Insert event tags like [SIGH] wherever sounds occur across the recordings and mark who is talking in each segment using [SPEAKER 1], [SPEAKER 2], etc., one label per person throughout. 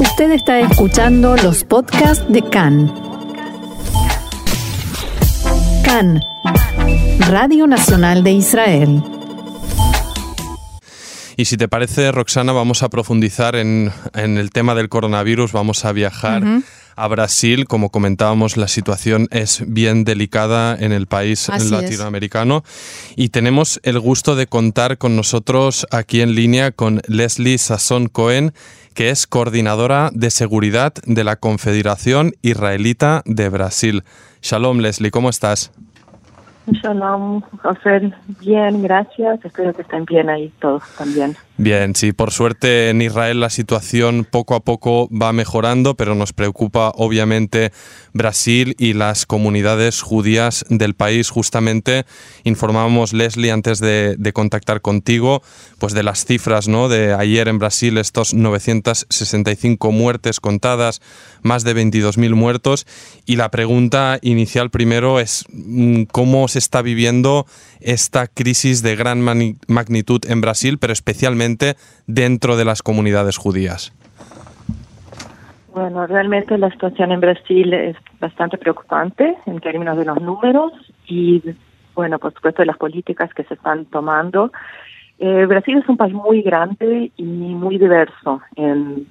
[SPEAKER 1] Usted está escuchando los podcasts de CAN. CAN, Radio Nacional de Israel.
[SPEAKER 2] Y si te parece, Roxana, vamos a profundizar en, el tema del coronavirus, vamos a viajar a Brasil. Como comentábamos, la situación es bien delicada en el país latinoamericano. Y tenemos el gusto de contar con nosotros aquí en línea con Leslie Sasson Cohen, que es coordinadora de seguridad de la Confederación Israelita de Brasil. Shalom, Leslie, ¿cómo estás?
[SPEAKER 3] Shalom, José. Bien, gracias. Espero que estén bien ahí todos también.
[SPEAKER 2] Bien, sí, por suerte en Israel la situación poco a poco va mejorando, pero nos preocupa obviamente Brasil y las comunidades judías del país. Justamente informábamos, Leslie, antes de, contactar contigo, pues de las cifras ¿no? de ayer en Brasil, estos 965 muertes contadas, más de 22.000 muertos. Y la pregunta inicial primero es mm, cómo se está viviendo esta crisis de gran magnitud en Brasil, pero especialmente dentro de las comunidades judías?
[SPEAKER 3] Bueno, realmente la situación en Brasil es bastante preocupante en términos de los números y, bueno, por supuesto, de las políticas que se están tomando. Eh, Brasil es un país muy grande y muy diverso en,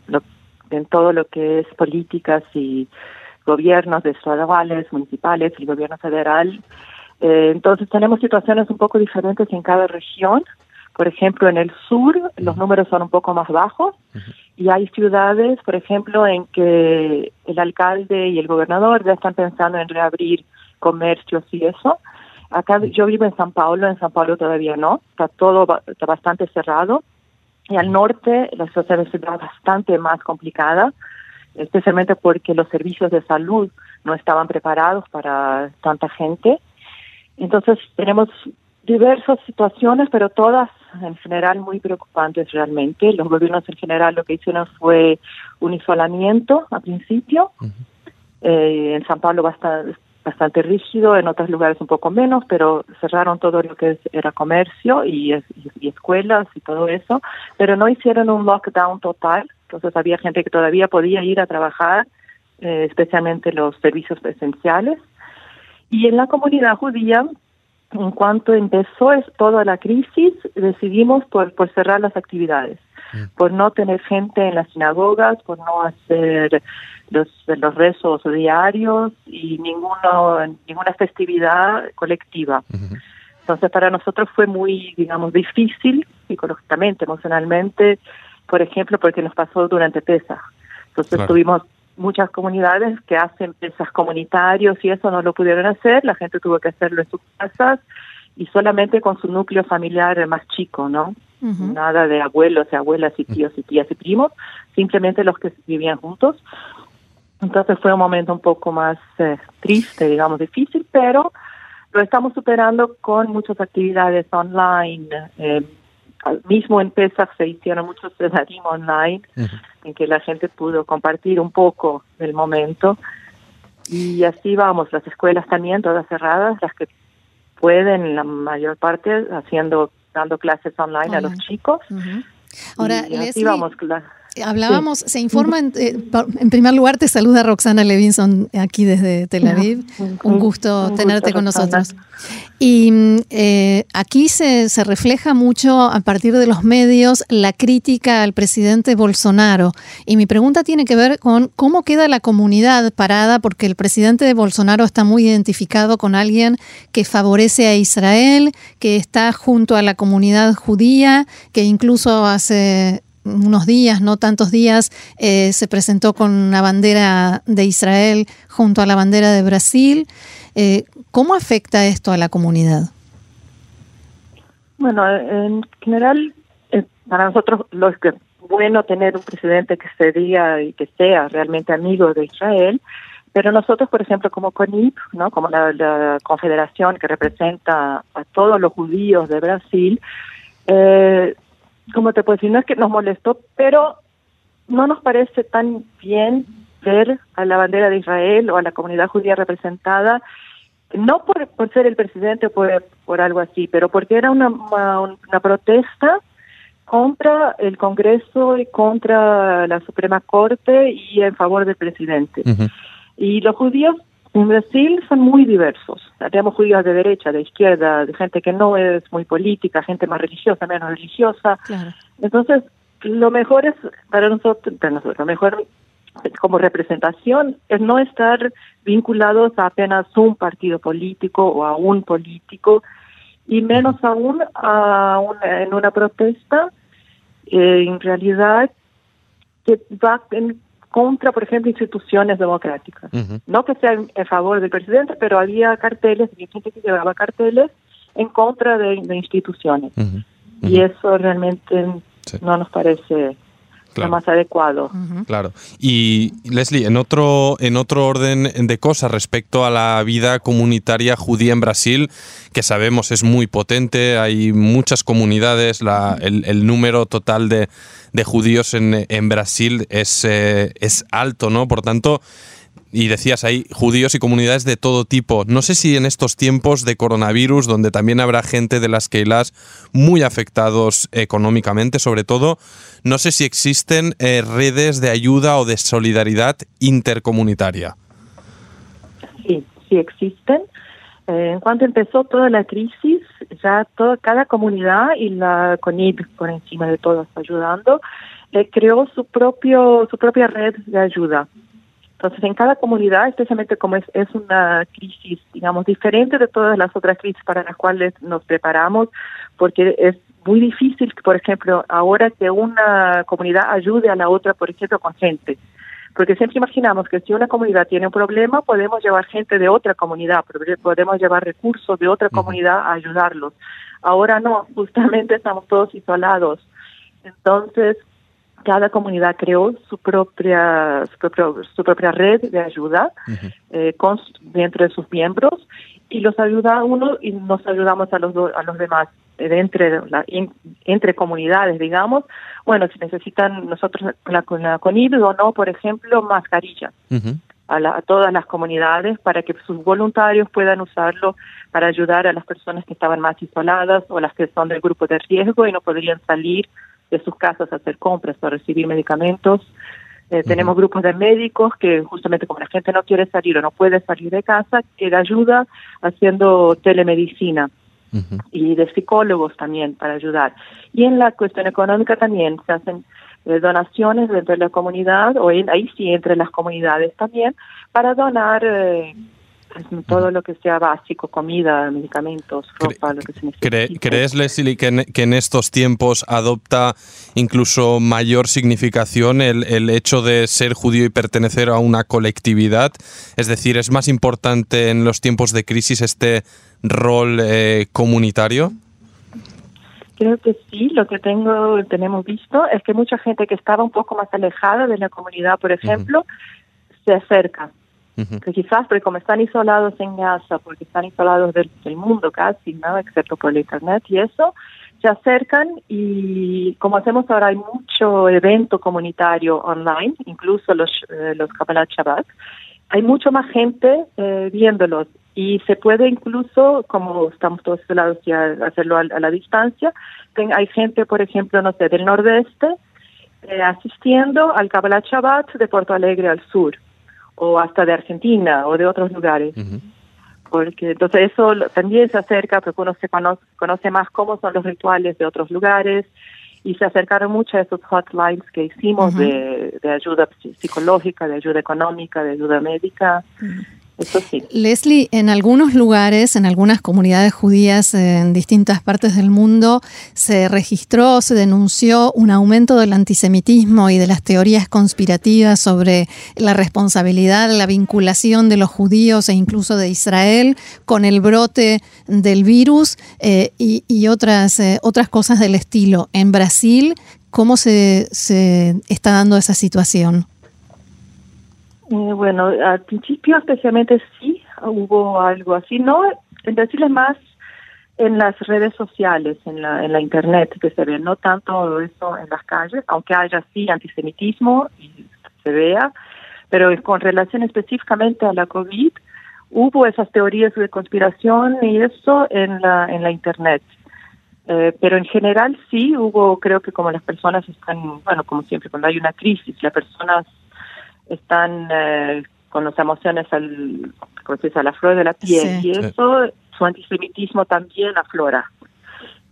[SPEAKER 3] en todo lo que es políticas y gobiernos estaduales, municipales, el gobierno federal. Eh, entonces tenemos situaciones un poco diferentes en cada región por ejemplo, en el sur los números son un poco más bajos y hay ciudades, por ejemplo, en que el alcalde y el gobernador ya están pensando en reabrir comercios y eso. Acá yo vivo en San Paulo, en San Paulo todavía no, está todo está bastante cerrado. Y al norte la situación es bastante más complicada, especialmente porque los servicios de salud no estaban preparados para tanta gente. Entonces tenemos diversas situaciones, pero todas en general muy preocupantes realmente. Los gobiernos en general lo que hicieron fue un isolamiento al principio. eh, en San Pablo bastante, bastante rígido, en otros lugares un poco menos, pero cerraron todo lo que era comercio y, y, escuelas y todo eso, pero no hicieron un lockdown total. Entonces había gente que todavía podía ir a trabajar, eh, especialmente los servicios esenciales. Y en la comunidad judía en cuanto empezó toda la crisis, decidimos por, por cerrar las actividades, mm. por no tener gente en las sinagogas, por no hacer los, los rezos diarios y ninguno, ninguna festividad colectiva. Entonces, para nosotros fue muy, digamos, difícil psicológicamente, emocionalmente, por ejemplo, porque nos pasó durante PESA. Entonces, tuvimos muchas comunidades que hacen pesas comunitarios y eso no lo pudieron hacer, la gente tuvo que hacerlo en sus casas y solamente con su núcleo familiar más chico, ¿no? Nada de abuelos y abuelas y tíos y tías y primos, simplemente los que vivían juntos. Entonces fue un momento un poco más eh, triste, digamos, difícil, pero lo estamos superando con muchas actividades online, eh, mismo en Pesach se hicieron muchos sedarim online en que la gente pudo compartir un poco del momento. Y así vamos, las escuelas también todas cerradas, las que pueden, la mayor parte haciendo dando clases online, a los chicos.
[SPEAKER 4] Ahora, así vamos, Hablábamos, se informa, en, eh, en, primer lugar te saluda Roxana Levinson aquí desde Tel Aviv. Un gusto tenerte con nosotros. Y eh, aquí se, se, refleja mucho a partir de los medios la crítica al presidente Bolsonaro. Y mi pregunta tiene que ver con cómo queda la comunidad parada, porque el presidente de Bolsonaro está muy identificado con alguien que favorece a Israel, que está junto a la comunidad judía, que incluso hace unos días, no tantos días, eh, se presentó con una bandera de Israel junto a la bandera de Brasil. Eh, ¿Cómo afecta esto a la comunidad?
[SPEAKER 3] Bueno, en general, eh, para nosotros lo es que bueno tener un presidente que se diga y que sea realmente amigo de Israel, pero nosotros, por ejemplo, como CONIP, ¿no? como la, la confederación que representa a todos los judíos de Brasil, eh, como te puedo decir, no es que nos molestó, pero no nos parece tan bien ver a la bandera de Israel o a la comunidad judía representada, no por, ser el presidente o por, por algo así, pero porque era una, una, protesta contra el Congreso y contra la Suprema Corte y en favor del presidente. Y los judíos en Brasil son muy diversos. Tenemos judíos de derecha, de izquierda, de gente que no es muy política, gente más religiosa, menos religiosa. Entonces, lo mejor es para nosotros, para nosotros, lo mejor como representación es no estar vinculados a apenas un partido político o a un político y menos aún a en una protesta eh, en realidad que va en contra, por ejemplo, instituciones democráticas. No que sea en, favor del presidente, pero había carteles, había gente que llevaba carteles en contra de, instituciones. Y eso realmente no nos parece lo más adecuado.
[SPEAKER 2] Claro. Y Leslie, en otro, en otro orden de cosas respecto a la vida comunitaria judía en Brasil, que sabemos es muy potente, hay muchas comunidades, la, el, número total de, de judíos en, en Brasil es, eh, es alto, ¿no? Por tanto, y decías hay judíos y comunidades de todo tipo. No sé si en estos tiempos de coronavirus, donde también habrá gente de las Keilas muy afectados económicamente, sobre todo, no sé si existen eh, redes de ayuda o de solidaridad intercomunitaria.
[SPEAKER 3] Sí, sí existen. Eh, en cuanto empezó toda la crisis, ya toda, cada comunidad y la CONID por encima de todo ayudando, eh, creó su propio su propia red de ayuda. Entonces, en cada comunidad, especialmente como es, es una crisis, digamos, diferente de todas las otras crisis para las cuales nos preparamos, porque es muy difícil, por ejemplo, ahora que una comunidad ayude a la otra, por ejemplo, con gente. Porque siempre imaginamos que si una comunidad tiene un problema, podemos llevar gente de otra comunidad, podemos llevar recursos de otra comunidad a ayudarlos. Ahora no, [LAUGHS] justamente estamos todos isolados. Entonces, cada comunidad creó su propia su, propia red de ayuda eh, con, dentro de sus miembros y los ayuda a uno y nos ayudamos a los a los demás eh, entre la, entre comunidades digamos. Bueno si necesitan nosotros la, la CONID o no por ejemplo mascarillas a, a, todas las comunidades para que sus voluntarios puedan usarlo para ayudar a las personas que estaban más isoladas o las que son del grupo de riesgo y no podrían salir de sus casas a hacer compras o recibir medicamentos. Eh, tenemos grupos de médicos que justamente como la gente no quiere salir o no puede salir de casa, que da ayuda haciendo telemedicina. y de psicólogos también para ayudar. Y en la cuestión económica también se hacen eh, donaciones dentro de la comunidad, o ahí sí entre las comunidades también, para donar eh, todo lo que sea básico, comida, medicamentos, ropa, lo que se necesite.
[SPEAKER 2] ¿Crees, Leslie, que en, que en, estos tiempos adopta incluso mayor significación el, el, hecho de ser judío y pertenecer a una colectividad? Es decir, ¿es más importante en los tiempos de crisis este rol eh, comunitario?
[SPEAKER 3] Creo que sí, lo que tengo tenemos visto es que mucha gente que estaba un poco más alejada de la comunidad, por ejemplo, se acerca que quizás porque como están isolados en casa, porque están isolados del, mundo casi, ¿no? Excepto por el internet y eso, se acercan y como hacemos ahora hay mucho evento comunitario online, incluso los, eh, los Kabbalah Shabbat, hay mucho más gente eh, viéndolos y se puede incluso, como estamos todos isolados y hacerlo a, la distancia, hay gente, por ejemplo, no sé, del nordeste, eh, asistiendo al Kabbalah Shabbat de Porto Alegre al sur o hasta de Argentina o de otros lugares. Porque entonces eso también se acerca porque uno se conoce, más cómo son los rituales de otros lugares y se acercaron mucho a esos hotlines que hicimos de, de, ayuda psicológica, de ayuda económica, de ayuda médica.
[SPEAKER 4] Leslie, en algunos lugares, en algunas comunidades judías en distintas partes del mundo, se registró, se denunció un aumento del antisemitismo y de las teorías conspirativas sobre la responsabilidad, la vinculación de los judíos e incluso de Israel con el brote del virus eh, y, otras, eh, otras cosas del estilo. En Brasil, ¿cómo se, se está dando esa situación?
[SPEAKER 3] Eh, bueno, al principio especialmente sí hubo algo así, no, en Brasil más en las redes sociales, en la, en la internet que se ve, no tanto eso en las calles, aunque haya sí antisemitismo y se vea, pero con relación específicamente a la COVID, hubo esas teorías de conspiración y eso en la, en la internet. Eh, pero en general sí hubo, creo que como las personas están, bueno, como siempre, cuando hay una crisis, las personas están eh, con las emociones al, a la flor de la piel y eso, su antisemitismo también aflora.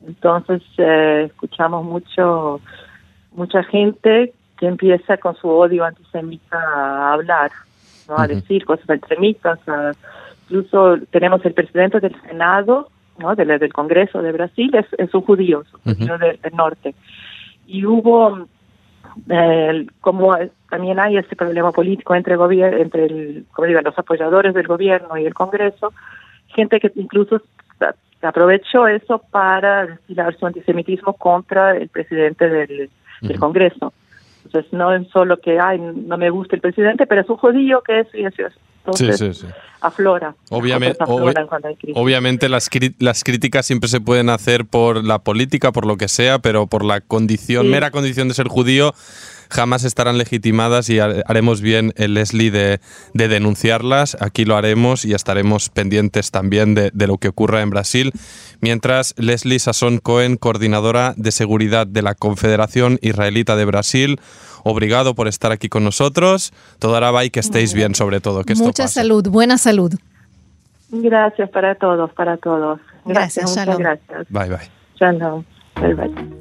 [SPEAKER 3] Entonces eh, escuchamos mucho, mucha gente que empieza con su odio antisemita a hablar, ¿no? a decir cosas antisemitas, incluso tenemos el presidente del Senado, ¿no? del, del Congreso de Brasil, es, es un judío, un judío del, norte. Y hubo, eh, como también hay este problema político entre, entre el, como digo, los apoyadores del gobierno y el Congreso, gente que incluso aprovechó eso para destilar su antisemitismo contra el presidente del, Congreso. Entonces, no es solo que, ay, no me gusta el presidente, pero es un judío que es y eso. Entonces, sí, sí, sí. aflora.
[SPEAKER 2] Obviamente, obviamente las, las críticas siempre se pueden hacer por la política, por lo que sea, pero por la condición, mera condición de ser judío, jamás estarán legitimadas y haremos bien el Leslie de, denunciarlas. Aquí lo haremos y estaremos pendientes también de, lo que ocurra en Brasil. Mientras Leslie Sasson Cohen, coordinadora de seguridad de la Confederación Israelita de Brasil, obrigado por estar aquí con nosotros. Va y que estéis bien sobre todo. Que
[SPEAKER 4] Mucha salud, buena salud.
[SPEAKER 3] Gracias para todos, para todos.
[SPEAKER 4] Gracias,
[SPEAKER 3] gracias
[SPEAKER 4] Shalom.
[SPEAKER 3] gracias.
[SPEAKER 2] Bye, bye.
[SPEAKER 3] Shalom. Bye, bye.